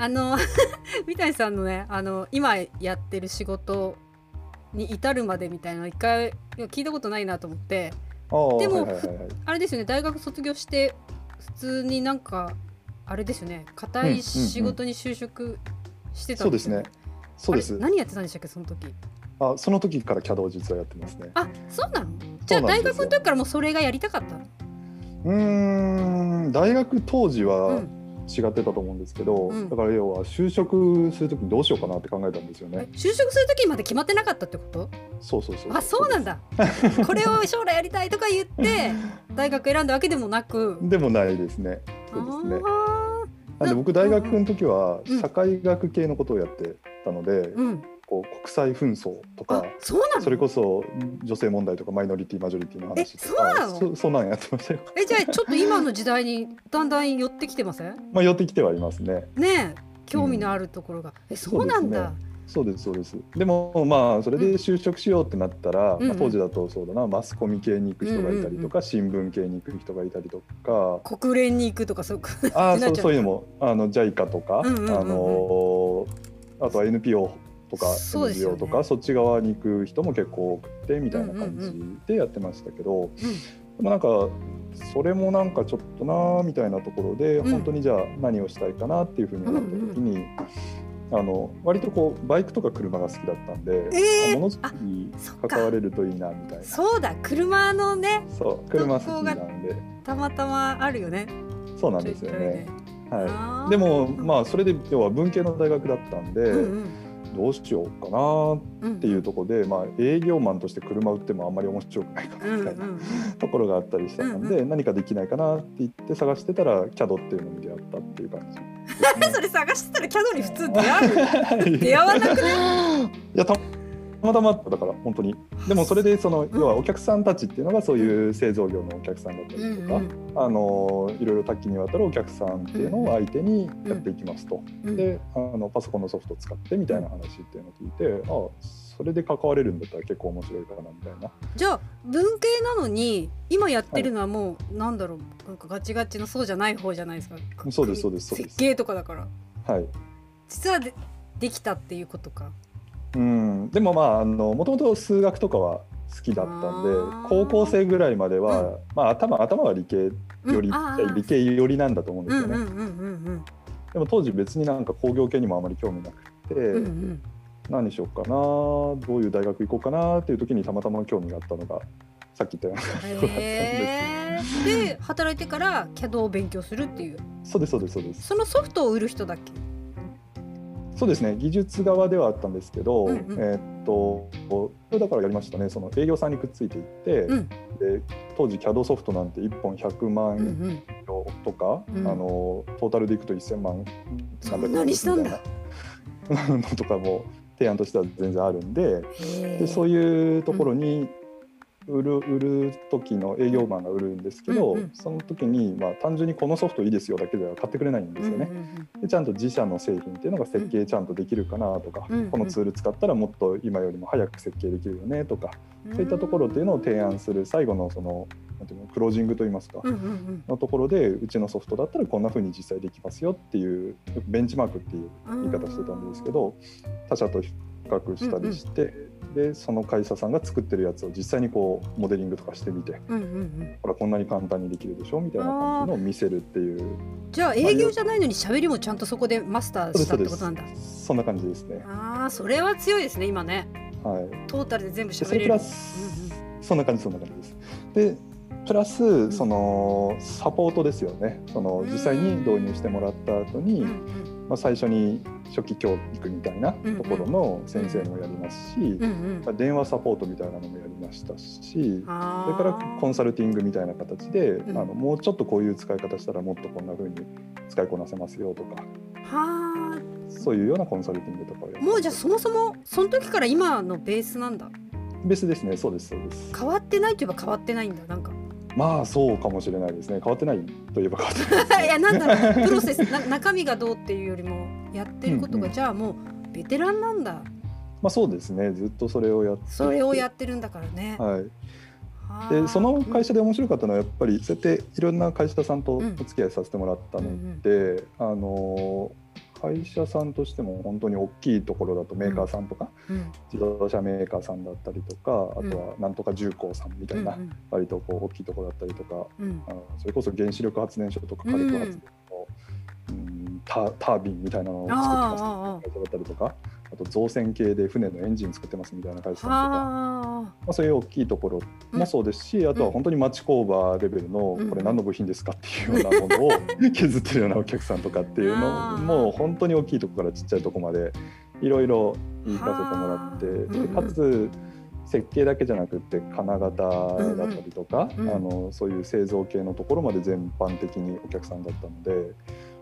あの 三谷さんのねあの今やってる仕事に至るまでみたいなの一回聞いたことないなと思って。でも、はいはいはいはい、あれですよね大学卒業して普通になんかあれですよね硬い仕事に就職してたんですよ、ね。うんうん。うん、そうですね。そうです。何やってたんでしたっけその時？あその時から CAD を実はやってますね。あそうなの？じゃあ大学の時からもうそれがやりたかったうん大学当時は違ってたと思うんですけど、うん、だから要は就職する時にどうしようかなって考えたんですよね。就職する時まで決まってなかったってこと？そうそうそう。あそうなんだ。これを将来やりたいとか言って 大学選んだわけでもなく。でもないですね。そうですね。なんで僕大学の時は社会学系のことをやってたので、うん、こう国際紛争とかそれこそ女性問題とかマイノリティマジョリティの話とかそそんなんやってましたよ。えじゃあちょっと今の時代にだんだん寄ってきてません？まあ寄ってきてはいますね。ね興味のあるところが、うん、えそうなんだ、そうですそうですでもまあそれで就職しようってなったら、うん、まあ、当時だとそうだな。マスコミ系に行く人がいたりとか、うんうん、新聞系に行く人がいたりとか。国連に行くとかそうあ そうそういうのもあの JICA とか、うんうんうんうん、あのあとは NPO とか NGO とか、ね、そっち側に行く人も結構多くてみたいな感じでやってましたけど、うん。うんうん、でもなんかそれもなんかちょっとなみたいなところで、うん、本当にじゃあ何をしたいかなっていうふうに思った時に。うんうんあの割とこうバイクとか車が好きだったんで、えー、ものづくりに関われるといいなみたいな。そうだ。車のねそう車好きなんで。たまたまあるよね。そうなんですよね。はい、でもまあそれで要は文系の大学だったんで、うんうんどうしようかなっていうところで、うん、まあ、営業マンとして車売ってもあんまり面白くないかなみたいな、ところがあったりしたので、うんうん、何かできないかなって言って探してたら CAD っていうのに出会ったっていう感じ、ね、それ探してたら CAD に普通出会う？出会わなくない？いやたまたまだから本当に。でもそれでその、要はお客さんたちっていうのがそういう製造業のお客さんだったりとか、うんうん、あのいろいろ多岐にわたるお客さんっていうのを相手にやっていきますと、うんうん、であのパソコンのソフトを使ってみたいな話っていうのを聞いてああそれで関われるんだったら結構面白いかなみたいな。じゃあ文系なのに今やってるのはもう、なんだろうなんかガチガチのそうじゃない方じゃないですか。そうですそうです。設計とかだから。はい。実はでできたっていうことかうん、でもまああのもともと数学とかは好きだったんで高校生ぐらいまでは、うん、まあ、頭頭は理系より、うん、理系寄りなんだと思うんですよね。でも当時別になんか工業系にもあまり興味なくて、うんうん、何しようかなどういう大学行こうかなっていう時にたまたま興味があったのがさっき言ったようなで働いてから CAD を勉強するっていう。そうですそうですそうです。そのソフトを売る人だっけ？そうですね。技術側ではあったんですけど、うんうん、えー、っとだからやりましたね。その営業さんにくっついていって、うん、で当時 CAD ソフトなんて1本100万円とか、うん。うん、あのトータルでいくと1000万なんだかみたいな。のとかも提案としては全然あるんででそういうところに売る売る時の営業マンが売るんですけど、うんうん、その時に、まあ、単純にこのソフトいいですよだけでは買ってくれないんですよね。うんうんうん、でちゃんと自社の製品っていうのが設計ちゃんとできるかなとか、うんうん、このツール使ったらもっと今よりも早く設計できるよねとか、うん。うん、そういったところっていうのを提案する最後のそのなんていうのクロージングといいますか、うんうんうん、のところでうちのソフトだったらこんなふうに実際できますよっていうベンチマークっていう言い方してたんですけど他社と比較したりして。うんうんでその会社さんが作ってるやつを実際にこうモデリングとかしてみて、うんうんうん、ほらこんなに簡単にできるでしょみたいな感じのを見せるっていう。じゃあ営業じゃないのに喋りもちゃんとそこでマスターしたってことなんだ。そんな感じですね。ああそれは強いですね今ね。はい。トータルで全部喋れる。それプラス、うんうん、そんな感じそんな感じです。でプラスそのサポートですよね。その実際に導入してもらった後に、まあ、最初に初期教育みたいなところの先生もやりますし、うんうん、電話サポートみたいなのもやりましたしそれからコンサルティングみたいな形で、うん、あのもうちょっとこういう使い方したらもっとこんな風に使いこなせますよとか。はそういうようなコンサルティングとかもうじゃあそもそもその時から今のベースなんだ。ベースですね。そうですそうです。変わってないといえば変わってないんだ。なんかまあそうかもしれないですね。変わってないといえば変わってない、ね、いやなんだろう。プロセスな中身がどうっていうよりもやってることが、うんうん、じゃあもうベテランなんだ。まあそうですね。ずっとそれをやって。それをやってるんだからね。はい。でその会社で面白かったのはやっぱりそうやっていろんな会社さんとお付き合いさせてもらったので、うんうん、あの会社さんとしても本当に大きいところだとメーカーさんとか、うん、自動車メーカーさんだったりとか、あとはなんとか重工さんみたいな、割とこう大きいところだったりとか、あそれこそ原子力発電所とか火力発電の、うん。タタービンみたいなのを作ってます。会社だったりとか。あと造船系で船のエンジン作ってますみたいな会社さんとか。まあ、そういう大きいところもそうですし、うん、あとは本当に町工場レベルの、これ何の部品ですかっていうようなものを削ってるようなお客さんとかっていうのも本当に大きいところからちっちゃいところまでいろいろ言いかせてもらってでかつ設計だけじゃなくて金型だったりとか、あのそういう製造系のところまで全般的にお客さんだったので。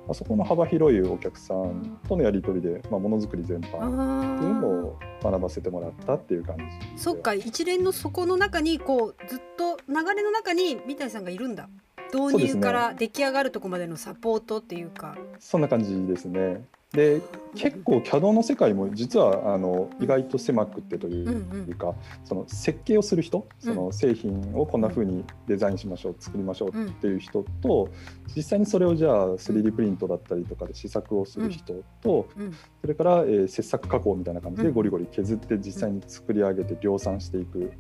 まあ、そこの幅広いお客さんとのやり取りで、まあ、ものづくり全般っていうのを学ばせてもらったっていう感じそっか一連のそこの中にこうずっと流れの中に三谷さんがいるんだ導入から出来上がるとこまでのサポートっていうか。そんな感じですね。で結構 CAD の世界も実はあの意外と狭くてというか、その設計をする人その製品をこんな風にデザインしましょう作りましょうっていう人と実際にそれをじゃあ 3D プリントだったりとかで試作をする人とそれから、え切削加工みたいな感じでゴリゴリ削って実際に作り上げて量産していく。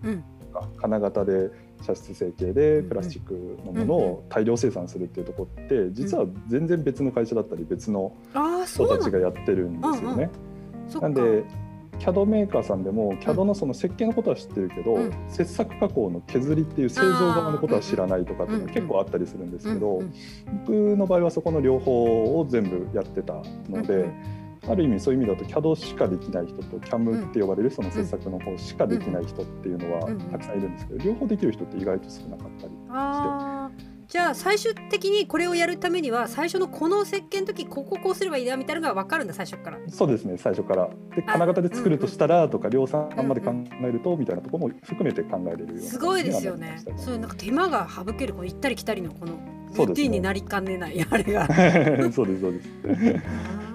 とか金型で射出成形でプラスチックのものを大量生産するっていうところって実は全然別の会社だったり別の人たちがやってるんですよね。なんで CAD メーカーさんでも CAD のその設計のことは知ってるけど、うん、切削加工の削りっていう製造側のことは知らないとかっていうのは結構あったりするんですけど、僕の場合はそこの両方を全部やってたので。ある意味そういう意味だと CAD しかできない人と CAM って呼ばれるその制作の方しかできない人っていうのはたくさんいるんですけど両方できる人って意外と少なかったりして。じゃあ最終的にこれをやるためには最初のこの設計の時こここうすればいいなみたいなのが分かるんだ最初から。そうですね最初から。で金型で作るとしたらとか量産まで考えるとみたいなところも含めて考えれるような、すごいですよね。そうなんか手間が省ける。この行ったり来たりのこのルーティンになりかねないあれが。そうですそうです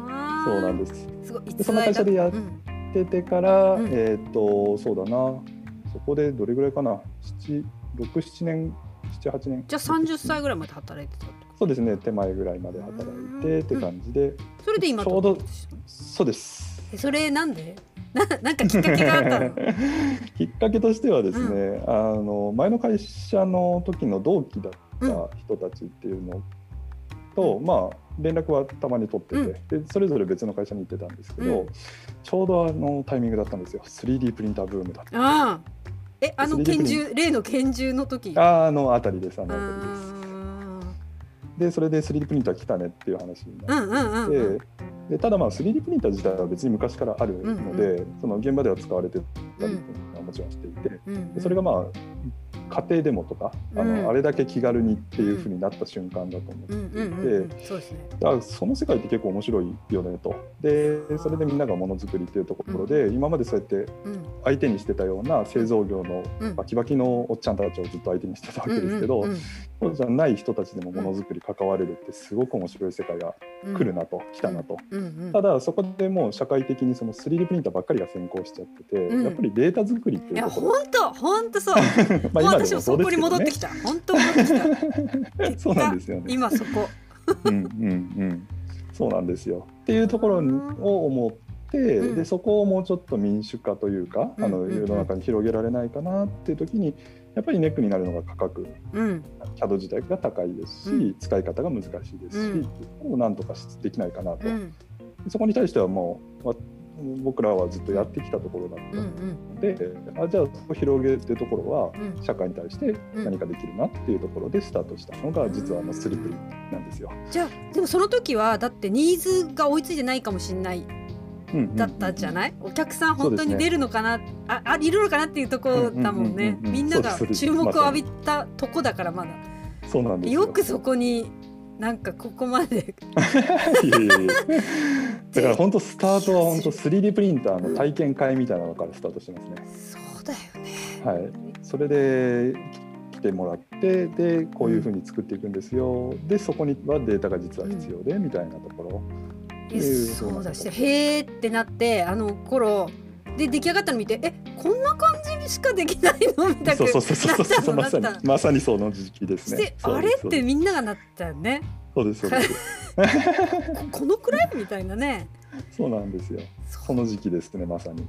そうなんです。すごいでその会社でやっててから、うん、えっ、とそうだな。そこでどれぐらいかな？七六七年？七八年？じゃあ三十歳ぐらいまで働いてたそうですね手前ぐらいまで働いてって感じで、それで今ちょうどそうです。それなんで？ななんかきっかけがあったの？きっかけとしてはですね、うん、あの前の会社の時の同期だった人たちっていうのと、まあ連絡はたまに取ってて、うん、でそれぞれ別の会社に行ってたんですけど、うん、ちょうどあのタイミングだったんですよ。3D プリンターブームだったあえあの拳銃例の拳銃の時？ああのあたりですあのあたりです。でそれで 3D プリンター来たねっていう話になって、うんでただまあ 3D プリンター自体は別に昔からあるので、うんうん、その現場では使われてたりっていうのはもちろんしていて、うん、それがまあ家庭でもとか、うん、あのあれだけ気軽にっていうふうになった瞬間だと思っていて。その世界って結構面白いよねと。でそれでみんながものづくりっていうところで、うん、今までそうやって相手にしてたような製造業のバキバキのおっちゃん。たちをずっと相手にしてたわけですけど、そうじゃない人たちでもものづくり関われるってすごく面白い世界が来るなと、来たなと、ただそこでもう社会的にその 3D プリンターばっかりが先行しちゃってて、やっぱりデータ作りっていうところ。本当本当そう。まあ今私もそこに戻ってきた。本当戻ってきた。そうなんですよね。今そこ。うんうんうん。そうなんですよ。っていうところを思って、うん、でそこをもうちょっと民主化というか、あの世の中に広げられないかなっていう時にやっぱりネックになるのが価格、うん、CAD 自体が高いですし、うん、使い方が難しいですし、うん、なんとかできないかなと、うん、そこに対してはもう僕らはずっとやってきたところだったので、うんうん、あじゃあそこ広げてるところは社会に対して何かできるなっていうところでスタートしたのが実はあのスリプリなんですよ。じゃあでもその時はだってニーズが追いついてないかもしれないだったじゃない、お客さん本当に出るのかな、ね、ああいるのかなっていうところだもんね、みんなが注目を浴びたとこだからまだ。そうなんですよくそこになんかここまで いやいやいやだから本当スタートは本当 3D プリンターの体験会みたいなのからスタートしてますね。そうだよね。はい。それで来てもらってでこういうふうに作っていくんですよ。でそこにはデータが実は必要で、みたいなところ。そうだしへえってなってあの頃で出来上がったの見てえこんな感じにしかできないのみたいなそうそうそうそうそうまさにまさにその時期ですねあれってみんながなったよねそうですそうですこのくらいみたいなねそうなんですよその時期ですねまさに